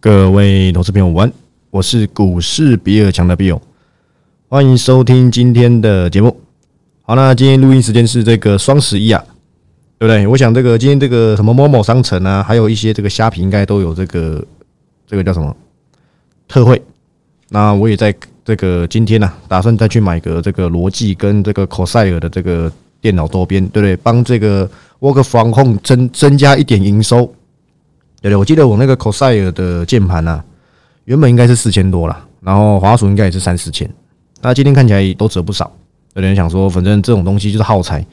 各位投资朋友，晚安，我是股市比尔强的比尔，欢迎收听今天的节目。好，那今天录音时间是这个双十一啊，对不对？我想这个今天这个什么某某商城啊，还有一些这个虾皮应该都有这个这个叫什么特惠。那我也在这个今天呢，打算再去买个这个罗技跟这个 Corsair 的这个电脑周边，对不对？帮这个 Work from Home 增增加一点营收。对对，我记得我那个 Corsair 的键盘啊，原本应该是四千多啦，然后滑鼠应该也是三四千，那今天看起来都折不少。有人想说，反正这种东西就是耗材，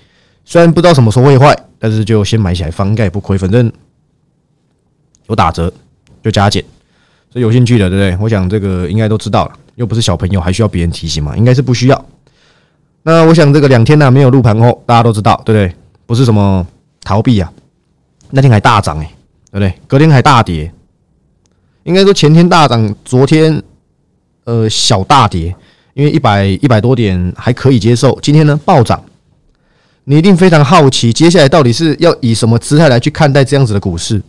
虽然不知道什么时候会坏，但是就先买起来放，应该也不亏。反正有打折就加减，所以有兴趣的，对不对？我想这个应该都知道了，又不是小朋友，还需要别人提醒吗？应该是不需要。那我想这个两天呢没有入盘后，大家都知道，对不对？不是什么逃避啊，那天还大涨哎。对不对？隔天还大跌，应该说前天大涨，昨天呃小大跌，因为一百一百多点还可以接受。今天呢暴涨，你一定非常好奇，接下来到底是要以什么姿态来去看待这样子的股市？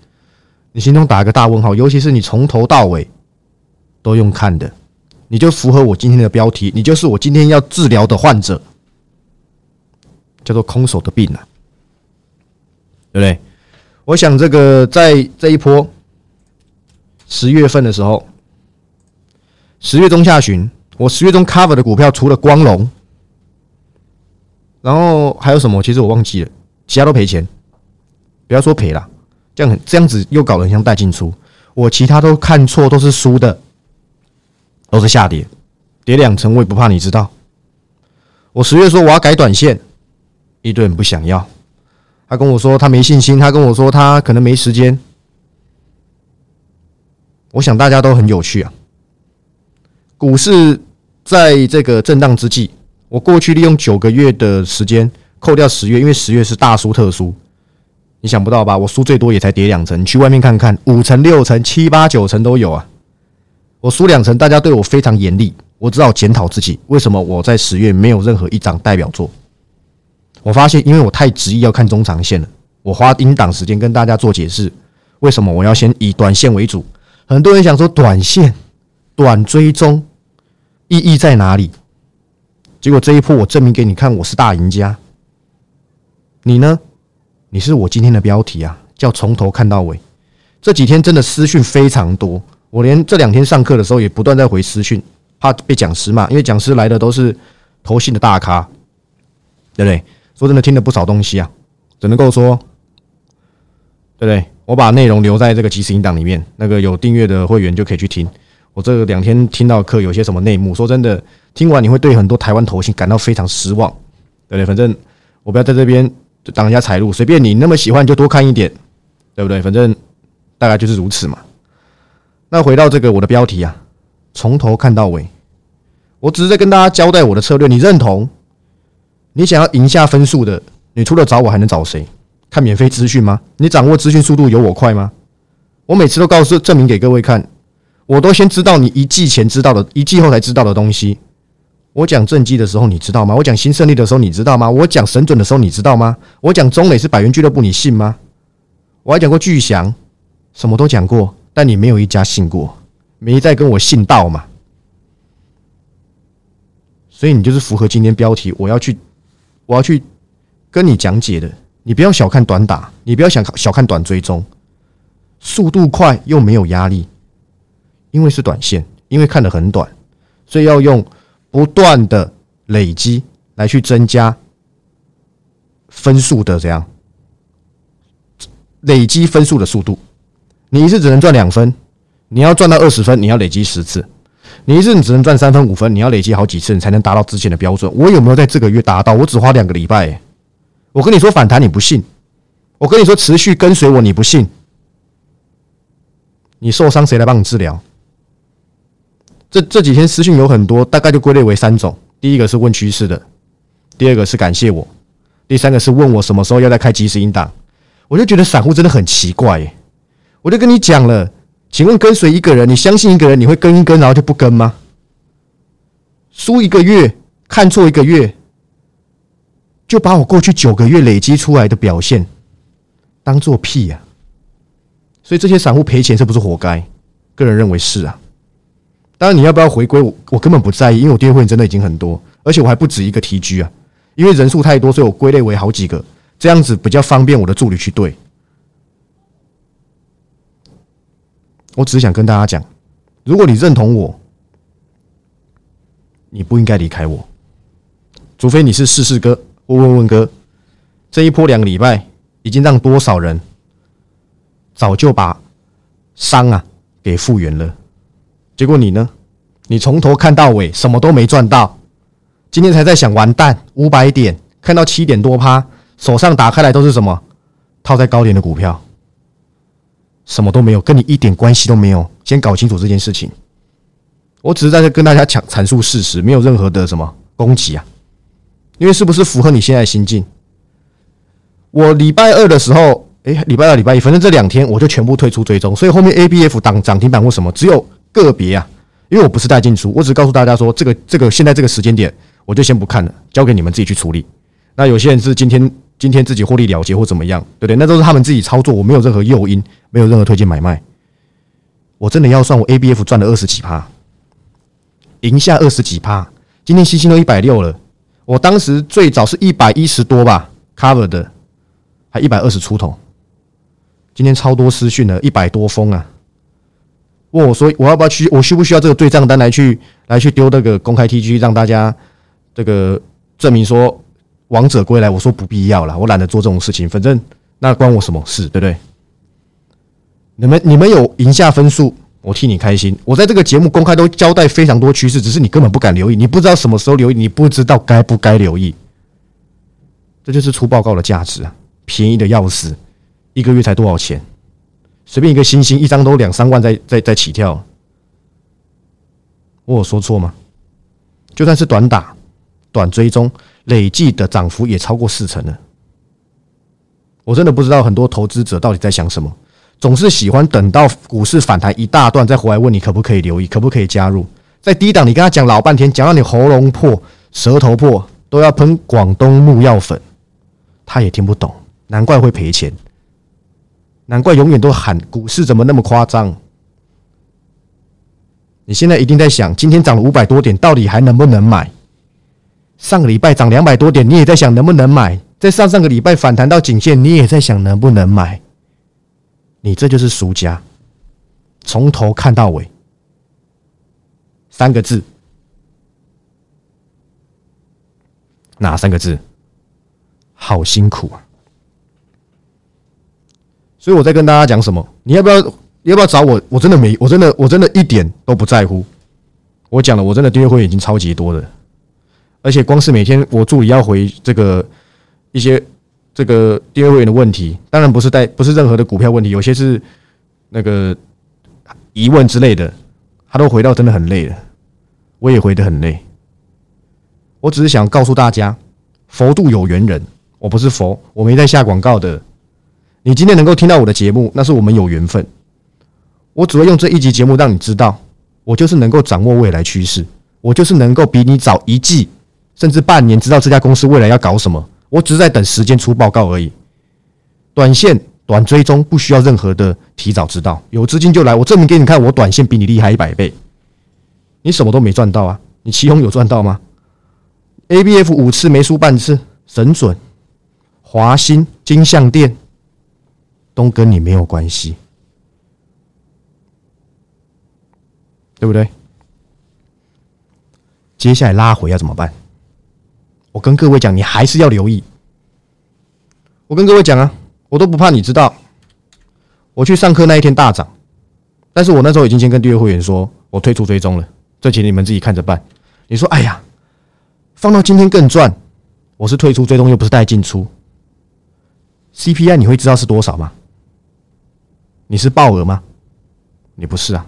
你心中打个大问号，尤其是你从头到尾都用看的，你就符合我今天的标题，你就是我今天要治疗的患者，叫做空手的病啊，对不对？我想这个在这一波十月份的时候，十月中下旬，我十月中 cover 的股票除了光荣，然后还有什么？其实我忘记了，其他都赔钱。不要说赔了，这样这样子又搞得像带进出。我其他都看错，都是输的，都是下跌，跌两成我也不怕你知道。我十月说我要改短线，一堆人不想要。他跟我说他没信心，他跟我说他可能没时间。我想大家都很有趣啊。股市在这个震荡之际，我过去利用九个月的时间扣掉十月，因为十月是大输特输，你想不到吧？我输最多也才跌两成，你去外面看看，五成、六成、七八九成都有啊。我输两成，大家对我非常严厉，我只好检讨自己，为什么我在十月没有任何一张代表作。我发现，因为我太执意要看中长线了，我花应档时间跟大家做解释，为什么我要先以短线为主。很多人想说，短线、短追踪意义在哪里？结果这一波我证明给你看，我是大赢家。你呢？你是我今天的标题啊，叫从头看到尾。这几天真的私讯非常多，我连这两天上课的时候也不断在回私讯，怕被讲师骂，因为讲师来的都是投信的大咖，对不对？说真的，听了不少东西啊，只能够说，对不对？我把内容留在这个即时音档里面，那个有订阅的会员就可以去听。我这两天听到课有些什么内幕，说真的，听完你会对很多台湾投信感到非常失望，对不对？反正我不要在这边挡人家财路，随便你那么喜欢就多看一点，对不对？反正大概就是如此嘛。那回到这个我的标题啊，从头看到尾，我只是在跟大家交代我的策略，你认同？你想要赢下分数的，你除了找我还能找谁？看免费资讯吗？你掌握资讯速度有我快吗？我每次都告诉证明给各位看，我都先知道你一季前知道的，一季后才知道的东西。我讲正绩的时候你知道吗？我讲新胜利的时候你知道吗？我讲神准的时候你知道吗？我讲中美是百元俱乐部你信吗？我还讲过巨祥，什么都讲过，但你没有一家信过，没再跟我信道嘛。所以你就是符合今天标题，我要去。我要去跟你讲解的，你不要小看短打，你不要想小看短追踪，速度快又没有压力，因为是短线，因为看得很短，所以要用不断的累积来去增加分数的这样累积分数的速度。你一次只能赚两分，你要赚到二十分，你要累积十次。你一次你只能赚三分五分，你要累积好几次，你才能达到之前的标准。我有没有在这个月达到？我只花两个礼拜。我跟你说反弹，你不信；我跟你说持续跟随我，你不信。你受伤谁来帮你治疗？这这几天私讯有很多，大概就归类为三种：第一个是问趋势的，第二个是感谢我，第三个是问我什么时候要再开即时音档。我就觉得散户真的很奇怪，我就跟你讲了。请问跟随一个人，你相信一个人，你会跟一跟，然后就不跟吗？输一个月，看错一个月，就把我过去九个月累积出来的表现当做屁呀！所以这些散户赔钱是不是活该？个人认为是啊。当然，你要不要回归我，我根本不在意，因为我订阅会真的已经很多，而且我还不止一个 TG 啊。因为人数太多，所以我归类为好几个，这样子比较方便我的助理去对。我只想跟大家讲，如果你认同我，你不应该离开我，除非你是试试哥或问问哥。这一波两个礼拜，已经让多少人早就把伤啊给复原了。结果你呢？你从头看到尾，什么都没赚到。今天才在想完蛋，五百点看到七点多趴，手上打开来都是什么？套在高点的股票，什么都没有，跟你一点关系都没有。先搞清楚这件事情。我只是在这跟大家讲阐述事实，没有任何的什么攻击啊。因为是不是符合你现在心境？我礼拜二的时候，哎，礼拜二、礼拜一，反正这两天我就全部退出追踪，所以后面 A B F 涨涨停板或什么，只有个别啊。因为我不是带进出，我只告诉大家说，这个这个现在这个时间点。我就先不看了，交给你们自己去处理。那有些人是今天今天自己获利了结或怎么样，对不对？那都是他们自己操作，我没有任何诱因，没有任何推荐买卖。我真的要算我 A B F 赚了二十几趴，赢下二十几趴。今天星星都一百六了，我当时最早是一百一十多吧，cover 的还一百二十出头。今天超多私讯了，一百多封啊！问我说我要不要去？我需不需要这个对账单来去来去丢那个公开 T G 让大家？这个证明说王者归来，我说不必要了，我懒得做这种事情，反正那关我什么事，对不对？你们你们有赢下分数，我替你开心。我在这个节目公开都交代非常多趋势，只是你根本不敢留意，你不知道什么时候留意，你不知道该不该留意。这就是出报告的价值啊！便宜的要死，一个月才多少钱？随便一个星星一张都两三万，在在在起跳。我有说错吗？就算是短打。短追踪累计的涨幅也超过四成了，我真的不知道很多投资者到底在想什么，总是喜欢等到股市反弹一大段再回来问你可不可以留意，可不可以加入。在低档你跟他讲老半天，讲到你喉咙破、舌头破，都要喷广东木药粉，他也听不懂，难怪会赔钱，难怪永远都喊股市怎么那么夸张。你现在一定在想，今天涨了五百多点，到底还能不能买？上个礼拜涨两百多点，你也在想能不能买？在上上个礼拜反弹到颈线，你也在想能不能买？你这就是输家，从头看到尾，三个字，哪三个字？好辛苦啊！所以我在跟大家讲什么？你要不要？要不要找我？我真的没，我真的，我真的一点都不在乎。我讲了，我真的订阅会员已经超级多的。而且光是每天我助理要回这个一些这个订阅会员的问题，当然不是带不是任何的股票问题，有些是那个疑问之类的，他都回到真的很累了，我也回得很累。我只是想告诉大家，佛度有缘人，我不是佛，我没在下广告的。你今天能够听到我的节目，那是我们有缘分。我只会用这一集节目让你知道，我就是能够掌握未来趋势，我就是能够比你早一季。甚至半年知道这家公司未来要搞什么，我只是在等时间出报告而已。短线短追踪不需要任何的提早知道，有资金就来，我证明给你看，我短线比你厉害一百倍。你什么都没赚到啊？你其中有赚到吗？A B F 五次没输半次，神准。华兴金象店都跟你没有关系，对不对？接下来拉回要怎么办？我跟各位讲，你还是要留意。我跟各位讲啊，我都不怕你知道。我去上课那一天大涨，但是我那时候已经先跟订阅会员说，我退出追踪了，这钱你们自己看着办。你说，哎呀，放到今天更赚。我是退出追踪，又不是带进出。CPI 你会知道是多少吗？你是爆额吗？你不是啊。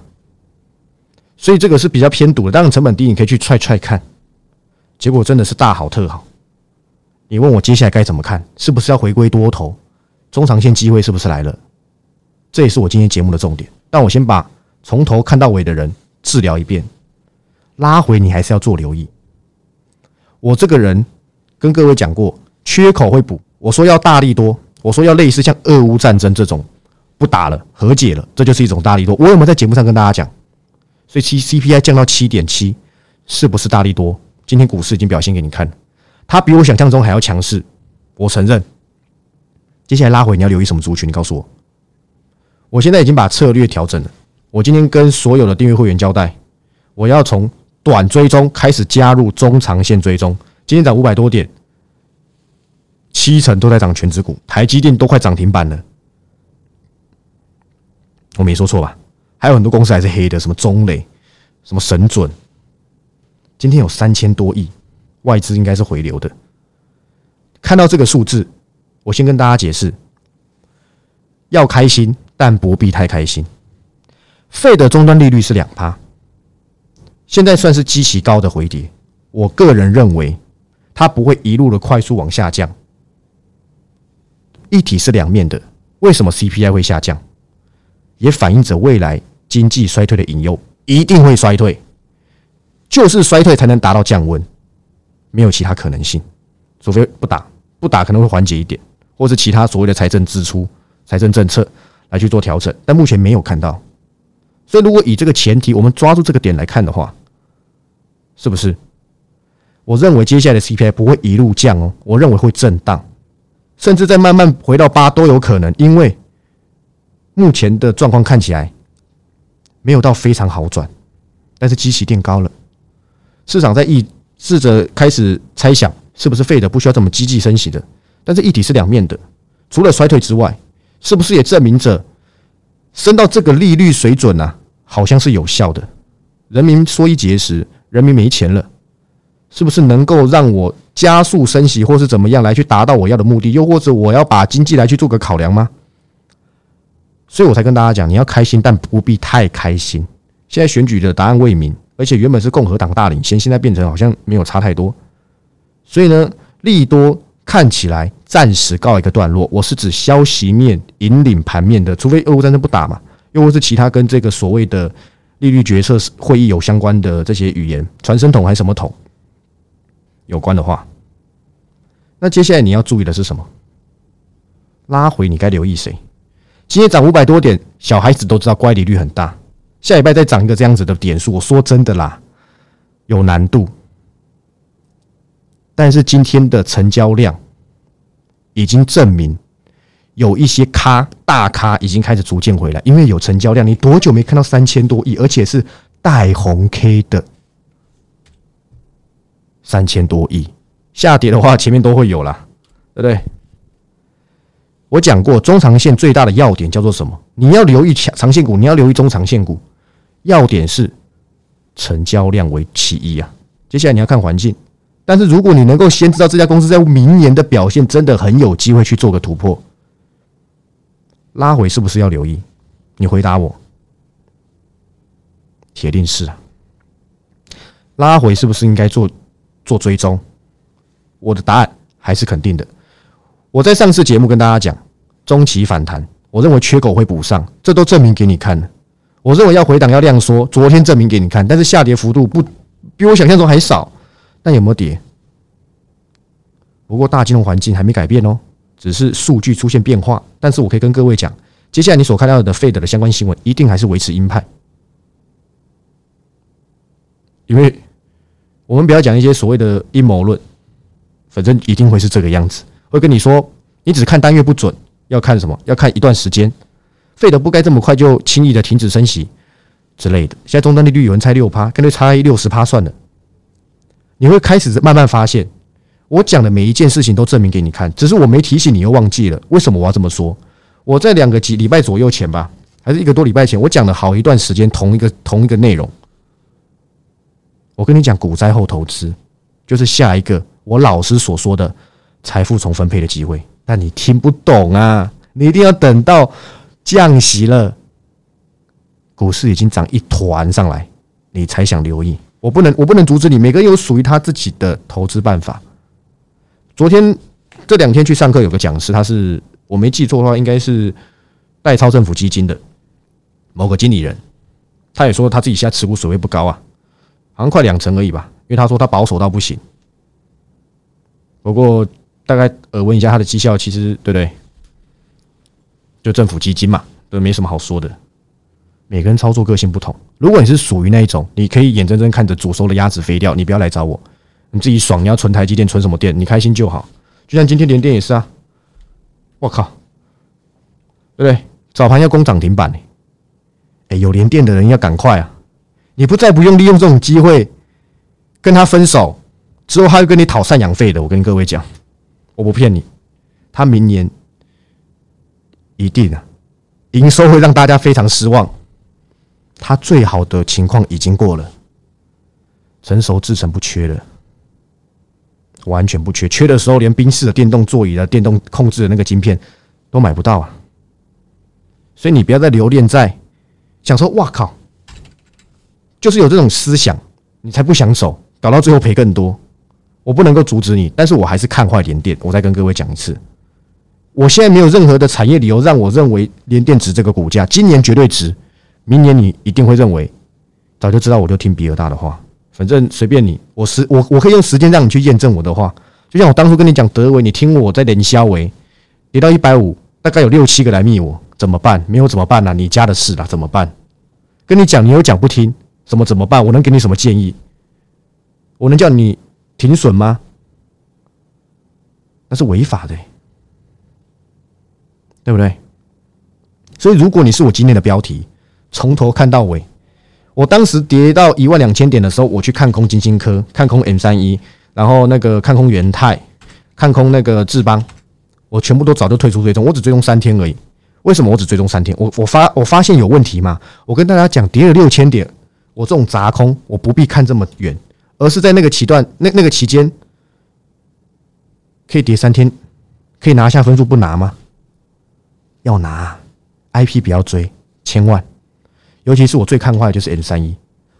所以这个是比较偏赌的，当然成本低，你可以去踹踹看。结果真的是大好特好，你问我接下来该怎么看？是不是要回归多头？中长线机会是不是来了？这也是我今天节目的重点。但我先把从头看到尾的人治疗一遍，拉回你还是要做留意。我这个人跟各位讲过，缺口会补。我说要大力多，我说要类似像俄乌战争这种不打了，和解了，这就是一种大力多。我有没有在节目上跟大家讲？所以七 CPI 降到七点七，是不是大力多？今天股市已经表现给你看，它比我想象中还要强势。我承认。接下来拉回，你要留意什么族群？你告诉我。我现在已经把策略调整了。我今天跟所有的订阅会员交代，我要从短追踪开始加入中长线追踪。今天涨五百多点，七成都在涨全指股，台积电都快涨停板了。我没说错吧？还有很多公司还是黑的，什么中磊、什么神准，今天有三千多亿外资应该是回流的。看到这个数字，我先跟大家解释：要开心，但不必太开心。费的终端利率是两趴，现在算是极其高的回跌。我个人认为，它不会一路的快速往下降。一体是两面的，为什么 CPI 会下降？也反映着未来经济衰退的引诱，一定会衰退，就是衰退才能达到降温，没有其他可能性，除非不打，不打可能会缓解一点，或是其他所谓的财政支出、财政政策来去做调整，但目前没有看到，所以如果以这个前提，我们抓住这个点来看的话，是不是？我认为接下来的 CPI 不会一路降哦，我认为会震荡，甚至再慢慢回到八都有可能，因为。目前的状况看起来没有到非常好转，但是基期垫高了，市场在意试着开始猜想是不是废的不需要这么积极升息的，但是一体是两面的，除了衰退之外，是不是也证明着升到这个利率水准呢？好像是有效的。人民缩一节食，人民没钱了，是不是能够让我加速升息，或是怎么样来去达到我要的目的？又或者我要把经济来去做个考量吗？所以我才跟大家讲，你要开心，但不必太开心。现在选举的答案未明，而且原本是共和党大领先，现在变成好像没有差太多。所以呢，利多看起来暂时告一个段落。我是指消息面引领盘面的，除非俄乌战争不打嘛，又或是其他跟这个所谓的利率决策会议有相关的这些语言，传声筒还是什么筒有关的话，那接下来你要注意的是什么？拉回你该留意谁？今天涨五百多点，小孩子都知道乖离率很大。下礼拜再涨一个这样子的点数，我说真的啦，有难度。但是今天的成交量已经证明，有一些咖大咖已经开始逐渐回来，因为有成交量。你多久没看到三千多亿，而且是带红 K 的三千多亿？下跌的话，前面都会有啦，对不对？我讲过，中长线最大的要点叫做什么？你要留意长长线股，你要留意中长线股。要点是成交量为其一啊。接下来你要看环境，但是如果你能够先知道这家公司在明年的表现，真的很有机会去做个突破，拉回是不是要留意？你回答我，铁定是啊。拉回是不是应该做做追踪？我的答案还是肯定的。我在上次节目跟大家讲，中期反弹，我认为缺口会补上，这都证明给你看了。我认为要回档要量缩，昨天证明给你看，但是下跌幅度不比我想象中还少。那有没有跌？不过大金融环境还没改变哦，只是数据出现变化。但是我可以跟各位讲，接下来你所看到的 Fed 的相关新闻，一定还是维持鹰派，因为我们不要讲一些所谓的阴谋论，反正一定会是这个样子。会跟你说，你只看单月不准，要看什么？要看一段时间。费德不该这么快就轻易的停止升息之类的。现在终端利率有人猜六趴，干脆猜六十趴算了。你会开始慢慢发现，我讲的每一件事情都证明给你看，只是我没提醒你又忘记了。为什么我要这么说？我在两个几礼拜左右前吧，还是一个多礼拜前，我讲了好一段时间同一个同一个内容。我跟你讲，股灾后投资就是下一个我老师所说的。财富重分配的机会，但你听不懂啊！你一定要等到降息了，股市已经涨一团上来，你才想留意。我不能，我不能阻止你。每个人有属于他自己的投资办法。昨天这两天去上课，有个讲师，他是我没记错的话，应该是代操政府基金的某个经理人。他也说他自己现在持股水位不高啊，好像快两成而已吧。因为他说他保守到不行。不过。大概耳闻一下他的绩效，其实对不对？就政府基金嘛，都没什么好说的。每个人操作个性不同，如果你是属于那一种，你可以眼睁睁看着煮熟的鸭子飞掉，你不要来找我，你自己爽。你要存台积电，存什么电？你开心就好。就像今天连电也是啊，我靠，对不对？早盘要攻涨停板呢，哎，有连电的人要赶快啊！你不再不用利用这种机会跟他分手，之后他会跟你讨赡养费的。我跟各位讲，我不骗你，他明年一定啊，营收会让大家非常失望。它最好的情况已经过了，成熟制成不缺了，完全不缺。缺的时候，连宾士的电动座椅的电动控制的那个晶片都买不到啊！所以你不要再留恋在想说“哇靠”，就是有这种思想，你才不想走，搞到最后赔更多。我不能够阻止你，但是我还是看坏联电。我再跟各位讲一次，我现在没有任何的产业理由让我认为联电值这个股价，今年绝对值。明年你一定会认为，早就知道我就听比尔大的话，反正随便你，我时我我可以用时间让你去验证我的话，就像我当初跟你讲德维，你听我在连销维跌到一百五，大概有六七个来密我，怎么办？没有怎么办呢？你家的事啦，怎么办？跟你讲，你有讲不听，怎么怎么办？我能给你什么建议？我能叫你停损吗？那是违法的，对不对？所以如果你是我今天的标题。从头看到尾，我当时跌到一万两千点的时候，我去看空金星科，看空 M 三一，然后那个看空元泰，看空那个智邦，我全部都早就退出追踪，我只追踪三天而已。为什么我只追踪三天？我我发我发现有问题嘛？我跟大家讲，跌了六千点，我这种砸空，我不必看这么远，而是在那个期段那那个期间，可以跌三天，可以拿下分数不拿吗？要拿，IP 不要追，千万。尤其是我最看坏的就是 N 三一，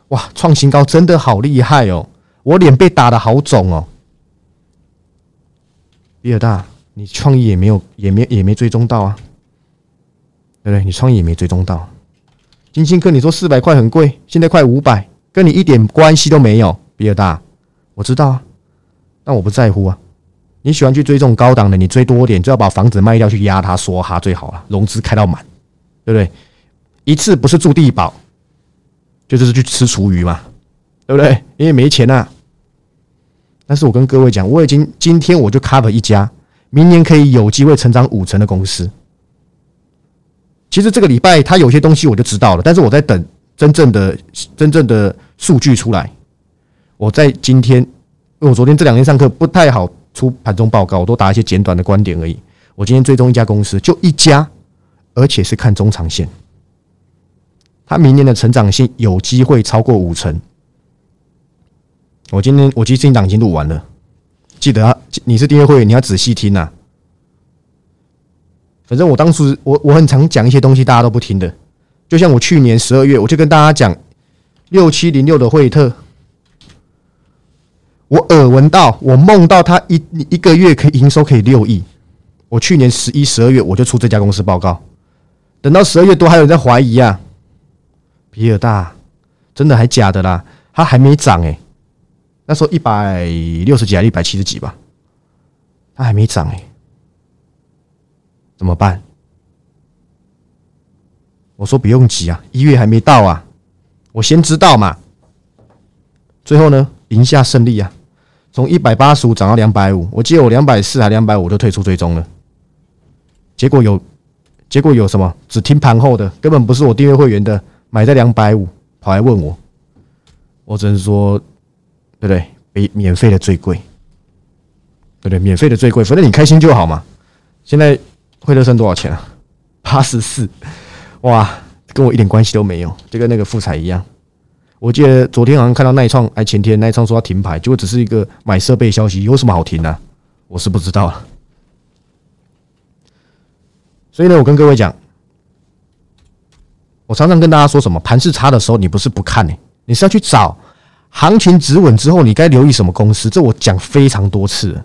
哇，创新高真的好厉害哦！我脸被打的好肿哦。比尔大，你创意也没有，也没也没追踪到啊，对不对？你创意也没追踪到。金星科，你说四百块很贵，现在快五百，跟你一点关系都没有。比尔大，我知道啊，但我不在乎啊。你喜欢去追这种高档的，你追多点，就要把房子卖掉去压它，说哈最好了，融资开到满，对不对？一次不是住地堡，就是去吃厨余嘛，对不对？因为没钱呐。但是我跟各位讲，我已经今天我就 cover 一家，明年可以有机会成长五成的公司。其实这个礼拜他有些东西我就知道了，但是我在等真正的真正的数据出来。我在今天，因为我昨天这两天上课不太好出盘中报告，我都打一些简短的观点而已。我今天追踪一家公司，就一家，而且是看中长线。他明年的成长性有机会超过五成。我今天我其实音档已经录完了，记得啊，你是订阅会员，你要仔细听呐。反正我当时我我很常讲一些东西，大家都不听的。就像我去年十二月，我就跟大家讲六七零六的惠特，我耳闻到，我梦到他一一个月可以营收可以六亿。我去年十一、十二月我就出这家公司报告，等到十二月多，还有人在怀疑啊。比尔大，真的还假的啦？他还没涨哎，那时候一百六十几还一百七十几吧，他还没涨哎，怎么办？我说不用急啊，一月还没到啊，我先知道嘛。最后呢，赢下胜利啊，从一百八十五涨到两百五，我记得我两百四还两百五就退出追踪了。结果有，结果有什么？只听盘后的，根本不是我订阅会员的。买在两百五，跑来问我，我只能说，对不对？比免费的最贵，对不对？免费的最贵，反正你开心就好嘛。现在惠特剩多少钱啊？八十四，哇，跟我一点关系都没有，就跟那个富彩一样。我记得昨天好像看到耐创，哎，前天耐创说要停牌，结果只是一个买设备消息，有什么好停的？我是不知道。所以呢，我跟各位讲。我常常跟大家说什么？盘势差的时候，你不是不看呢，你是要去找行情止稳之后，你该留意什么公司？这我讲非常多次。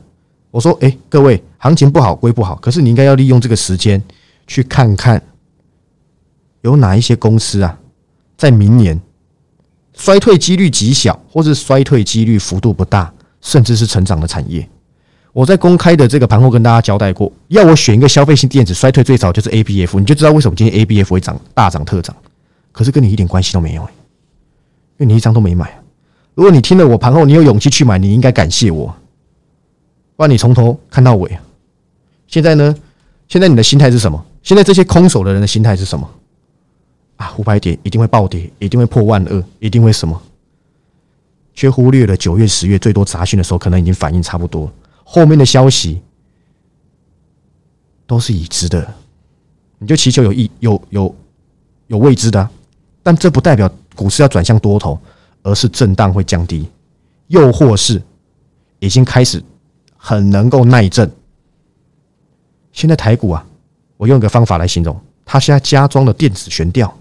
我说，哎，各位，行情不好归不好，可是你应该要利用这个时间去看看有哪一些公司啊，在明年衰退几率极小，或是衰退几率幅度不大，甚至是成长的产业。我在公开的这个盘后跟大家交代过，要我选一个消费性电子衰退最早就是 A B F，你就知道为什么今天 A B F 会涨大涨特涨。可是跟你一点关系都没有，因为你一张都没买。如果你听了我盘后，你有勇气去买，你应该感谢我，不然你从头看到尾。现在呢？现在你的心态是什么？现在这些空手的人的心态是什么？啊，五百点一定会暴跌，一定会破万二，一定会什么？却忽略了九月、十月最多杂讯的时候，可能已经反应差不多。后面的消息都是已知的，你就祈求有意有有有未知的，但这不代表股市要转向多头，而是震荡会降低，又或是已经开始很能够耐震。现在台股啊，我用一个方法来形容，它现在加装了电子悬吊，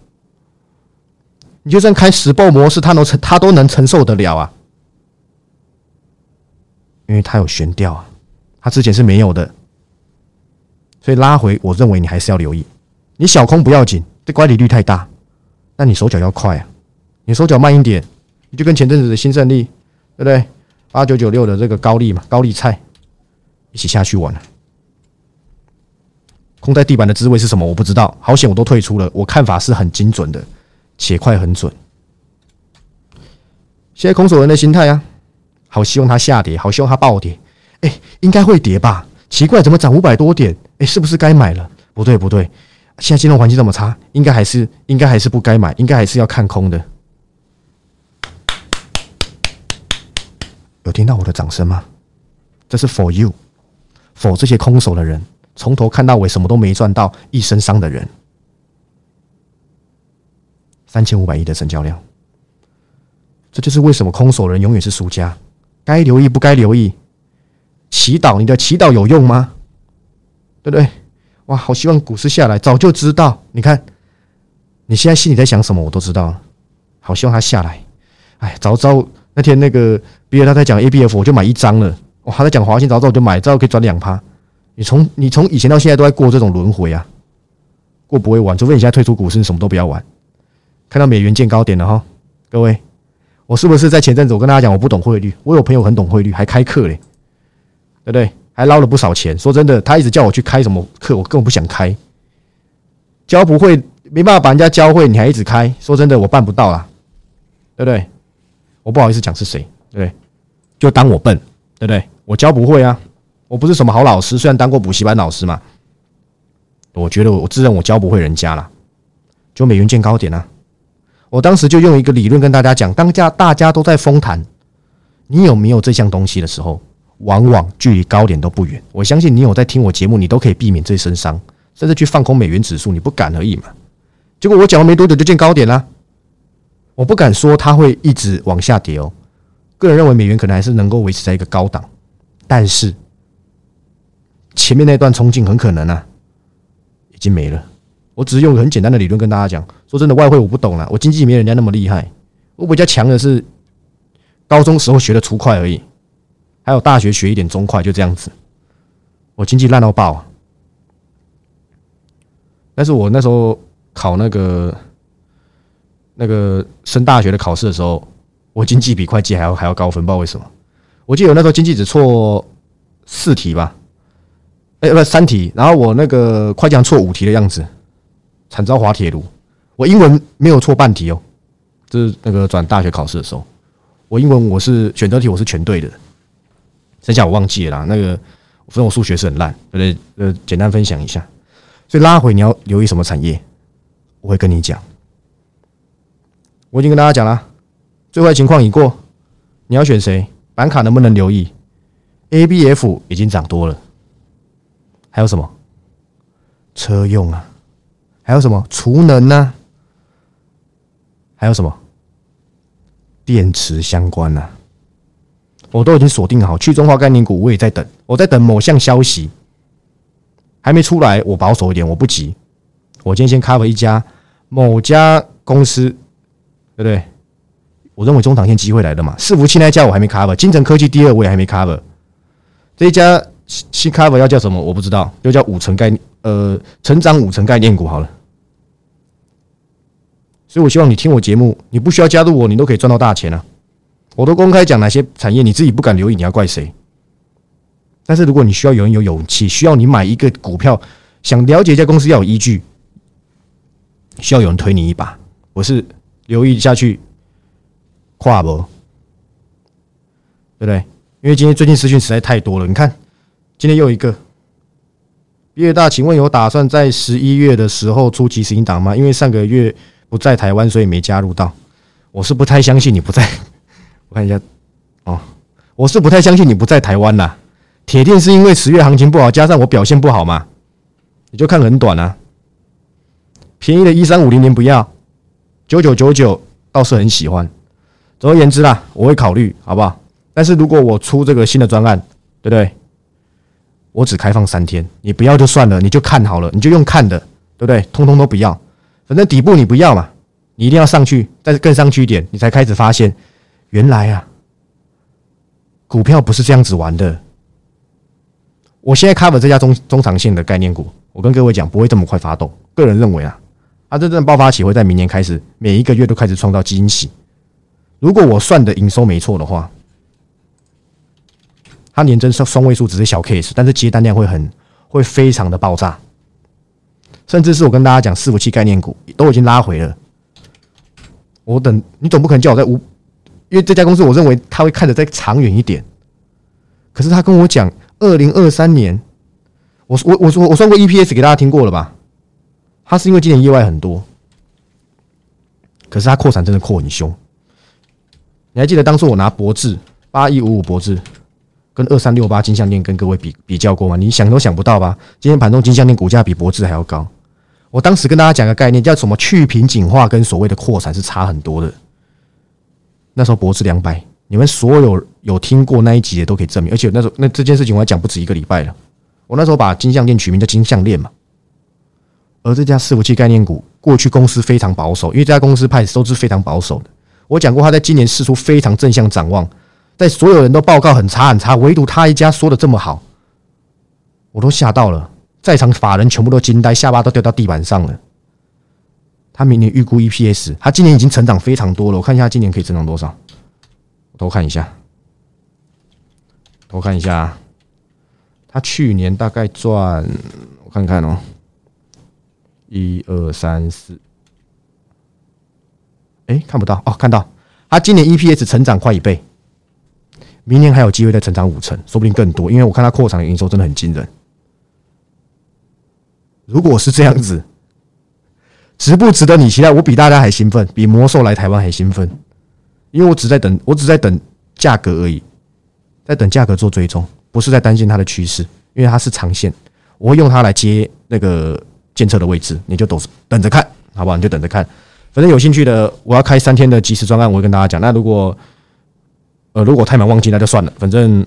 你就算开实报模式，它能承它都能承受得了啊。因为它有悬吊啊，它之前是没有的，所以拉回，我认为你还是要留意。你小空不要紧，这乖离率太大，但你手脚要快啊。你手脚慢一点，你就跟前阵子的新胜利，对不对？八九九六的这个高利嘛，高利菜一起下去玩了。空在地板的滋味是什么？我不知道。好险，我都退出了。我看法是很精准的，且快很准。现在空手人的心态啊。好希望它下跌，好希望它暴跌。哎，应该会跌吧？奇怪，怎么涨五百多点？哎，是不是该买了？不对，不对，现在金融环境这么差，应该还是应该还是不该买，应该还是要看空的。有听到我的掌声吗？这是 for you，for 这些空手的人，从头看到尾什么都没赚到，一身伤的人。三千五百亿的成交量，这就是为什么空手人永远是输家。该留意不该留意？祈祷，你的祈祷有用吗？对不对？哇，好希望股市下来，早就知道。你看，你现在心里在想什么，我都知道。好希望它下来。哎，早知道那天那个比尔他在讲 A B F，我就买一张了。哇，他在讲华兴，早知道我就买，知道可以赚两趴。你从你从以前到现在都在过这种轮回啊，过不会玩，除非你现在退出股市，你什么都不要玩。看到美元见高点了哈，各位。我是不是在前阵子我跟大家讲我不懂汇率？我有朋友很懂汇率，还开课嘞，对不对？还捞了不少钱。说真的，他一直叫我去开什么课，我根本不想开。教不会，没办法把人家教会，你还一直开。说真的，我办不到啊，对不对？我不好意思讲是谁，对不对？就当我笨，对不对？我教不会啊，我不是什么好老师，虽然当过补习班老师嘛。我觉得我自认我教不会人家了，就美元见高点啊。我当时就用一个理论跟大家讲，当家大家都在疯谈，你有没有这项东西的时候，往往距离高点都不远。我相信你有在听我节目，你都可以避免这身伤，甚至去放空美元指数，你不敢而已嘛。结果我讲完没多久就见高点啦，我不敢说它会一直往下跌哦。个人认为美元可能还是能够维持在一个高档，但是前面那段冲劲很可能啊，已经没了。我只是用很简单的理论跟大家讲，说真的，外汇我不懂了，我经济没人家那么厉害，我比较强的是高中时候学的粗快而已，还有大学学一点中快，就这样子。我经济烂到爆，但是我那时候考那个那个升大学的考试的时候，我经济比会计还要还要高分，不知道为什么。我记得我那时候经济只错四题吧，哎，不三题，然后我那个会计错五题的样子。惨遭滑铁卢，我英文没有错半题哦，这是那个转大学考试的时候，我英文我是选择题我是全对的，剩下我忘记了啦。那个反正我数学是很烂，对不对？呃，简单分享一下。所以拉回你要留意什么产业，我会跟你讲。我已经跟大家讲了，最坏情况已过，你要选谁？板卡能不能留意？A、B、F 已经涨多了，还有什么？车用啊。还有什么储能呢？还有什么电池相关呢？我都已经锁定好去中化概念股，我也在等，我在等某项消息还没出来，我保守一点，我不急。我今天先 cover 一家某家公司，对不对？我认为中长线机会来了嘛。伺服器那家我还没 cover，金城科技第二我也还没 cover。这一家新 cover 要叫什么？我不知道，又叫五成概念。呃，成长五成概念股好了，所以我希望你听我节目，你不需要加入我，你都可以赚到大钱啊！我都公开讲哪些产业，你自己不敢留意，你要怪谁？但是如果你需要有人有勇气，需要你买一个股票，想了解一家公司要有依据，需要有人推你一把。我是留意下去，跨不，对不对？因为今天最近资讯实在太多了。你看，今天又一个毕业大，请问有打算在十一月的时候出即时音档吗？因为上个月不在台湾，所以没加入到。我是不太相信你不在，我看一下哦，我是不太相信你不在台湾啦。铁定是因为十月行情不好，加上我表现不好嘛？你就看很短啊，便宜的一三五零零不要，九九九九倒是很喜欢。总而言之啦，我会考虑，好不好？但是如果我出这个新的专案，对不对？我只开放三天，你不要就算了，你就看好了，你就用看的，对不对？通通都不要，反正底部你不要嘛，你一定要上去，但是更上去一点，你才开始发现，原来啊，股票不是这样子玩的。我现在 cover 这家中中长线的概念股，我跟各位讲不会这么快发动。个人认为啊，它真正爆发起会在明年开始，每一个月都开始创造惊喜。如果我算的营收没错的话，它年增双双位数只是小 case，但是接单量会很会非常的爆炸，甚至是我跟大家讲伺服器概念股都已经拉回了。我等你总不可能叫我在五，因为这家公司我认为他会看得再长远一点，可是他跟我讲。二零二三年，我我我说我算过 EPS 给大家听过了吧？他是因为今年意外很多，可是他扩产真的扩很凶。你还记得当初我拿博智八一五五博智跟二三六八金项链跟各位比比较过吗？你想都想不到吧？今天盘中金项链股价比博智还要高。我当时跟大家讲个概念，叫什么去瓶颈化跟所谓的扩产是差很多的。那时候博智两百。你们所有有听过那一集的都可以证明，而且那时候那这件事情我还讲不止一个礼拜了。我那时候把金项链取名叫金项链嘛，而这家伺服器概念股过去公司非常保守，因为这家公司派都是非常保守的。我讲过，他在今年试出非常正向展望，在所有人都报告很差很差，唯独他一家说的这么好，我都吓到了，在场法人全部都惊呆，下巴都掉到地板上了。他明年预估 EPS，他今年已经成长非常多了，我看一下今年可以增长多少。偷看一下，偷看一下，他去年大概赚，我看看哦，一二三四，哎，看不到哦，看到，他今年 EPS 成长快一倍，明年还有机会再成长五成，说不定更多，因为我看他扩产营收真的很惊人。如果是这样子，值不值得你期待？我比大家还兴奋，比魔兽来台湾还兴奋。因为我只在等，我只在等价格而已，在等价格做追踪，不是在担心它的趋势，因为它是长线，我会用它来接那个监测的位置，你就等等着看，好不好？你就等着看，反正有兴趣的，我要开三天的即时专案，我会跟大家讲。那如果呃如果太忙忘记，那就算了，反正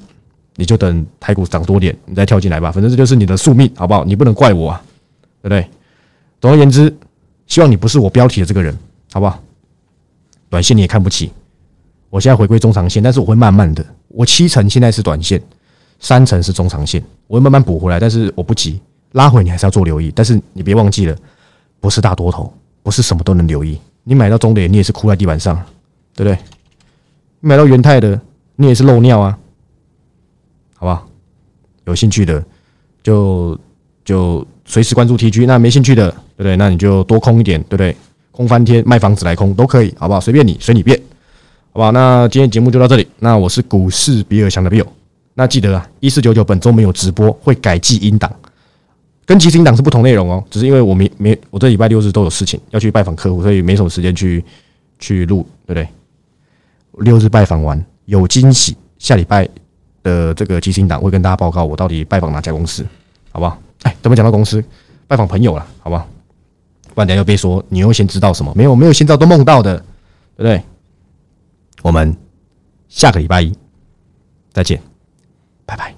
你就等台股涨多点，你再跳进来吧。反正这就是你的宿命，好不好？你不能怪我啊，对不对？总而言之，希望你不是我标题的这个人，好不好？短线你也看不起。我现在回归中长线，但是我会慢慢的。我七成现在是短线，三成是中长线，我会慢慢补回来。但是我不急，拉回你还是要做留意。但是你别忘记了，不是大多头，不是什么都能留意。你买到中点，你也是哭在地板上，对不对？买到元泰的，你也是漏尿啊，好不好？有兴趣的就就随时关注 TG，那没兴趣的，对不对？那你就多空一点，对不对？空翻天卖房子来空都可以，好不好？随便你，随你便。好吧，那今天节目就到这里。那我是股市比尔强的 Bill。那记得啊，一四九九本周没有直播，会改记音档，跟即时音档是不同内容哦。只是因为我没没，我这礼拜六日都有事情要去拜访客户，所以没什么时间去去录，对不对？六日拜访完有惊喜，下礼拜的这个基金党会跟大家报告我到底拜访哪家公司，好不好？哎，怎么讲到公司？拜访朋友了，好不好？不然等下又别说你又先知道什么？没有，没有先知道都梦到的，对不对？我们下个礼拜一再见。拜拜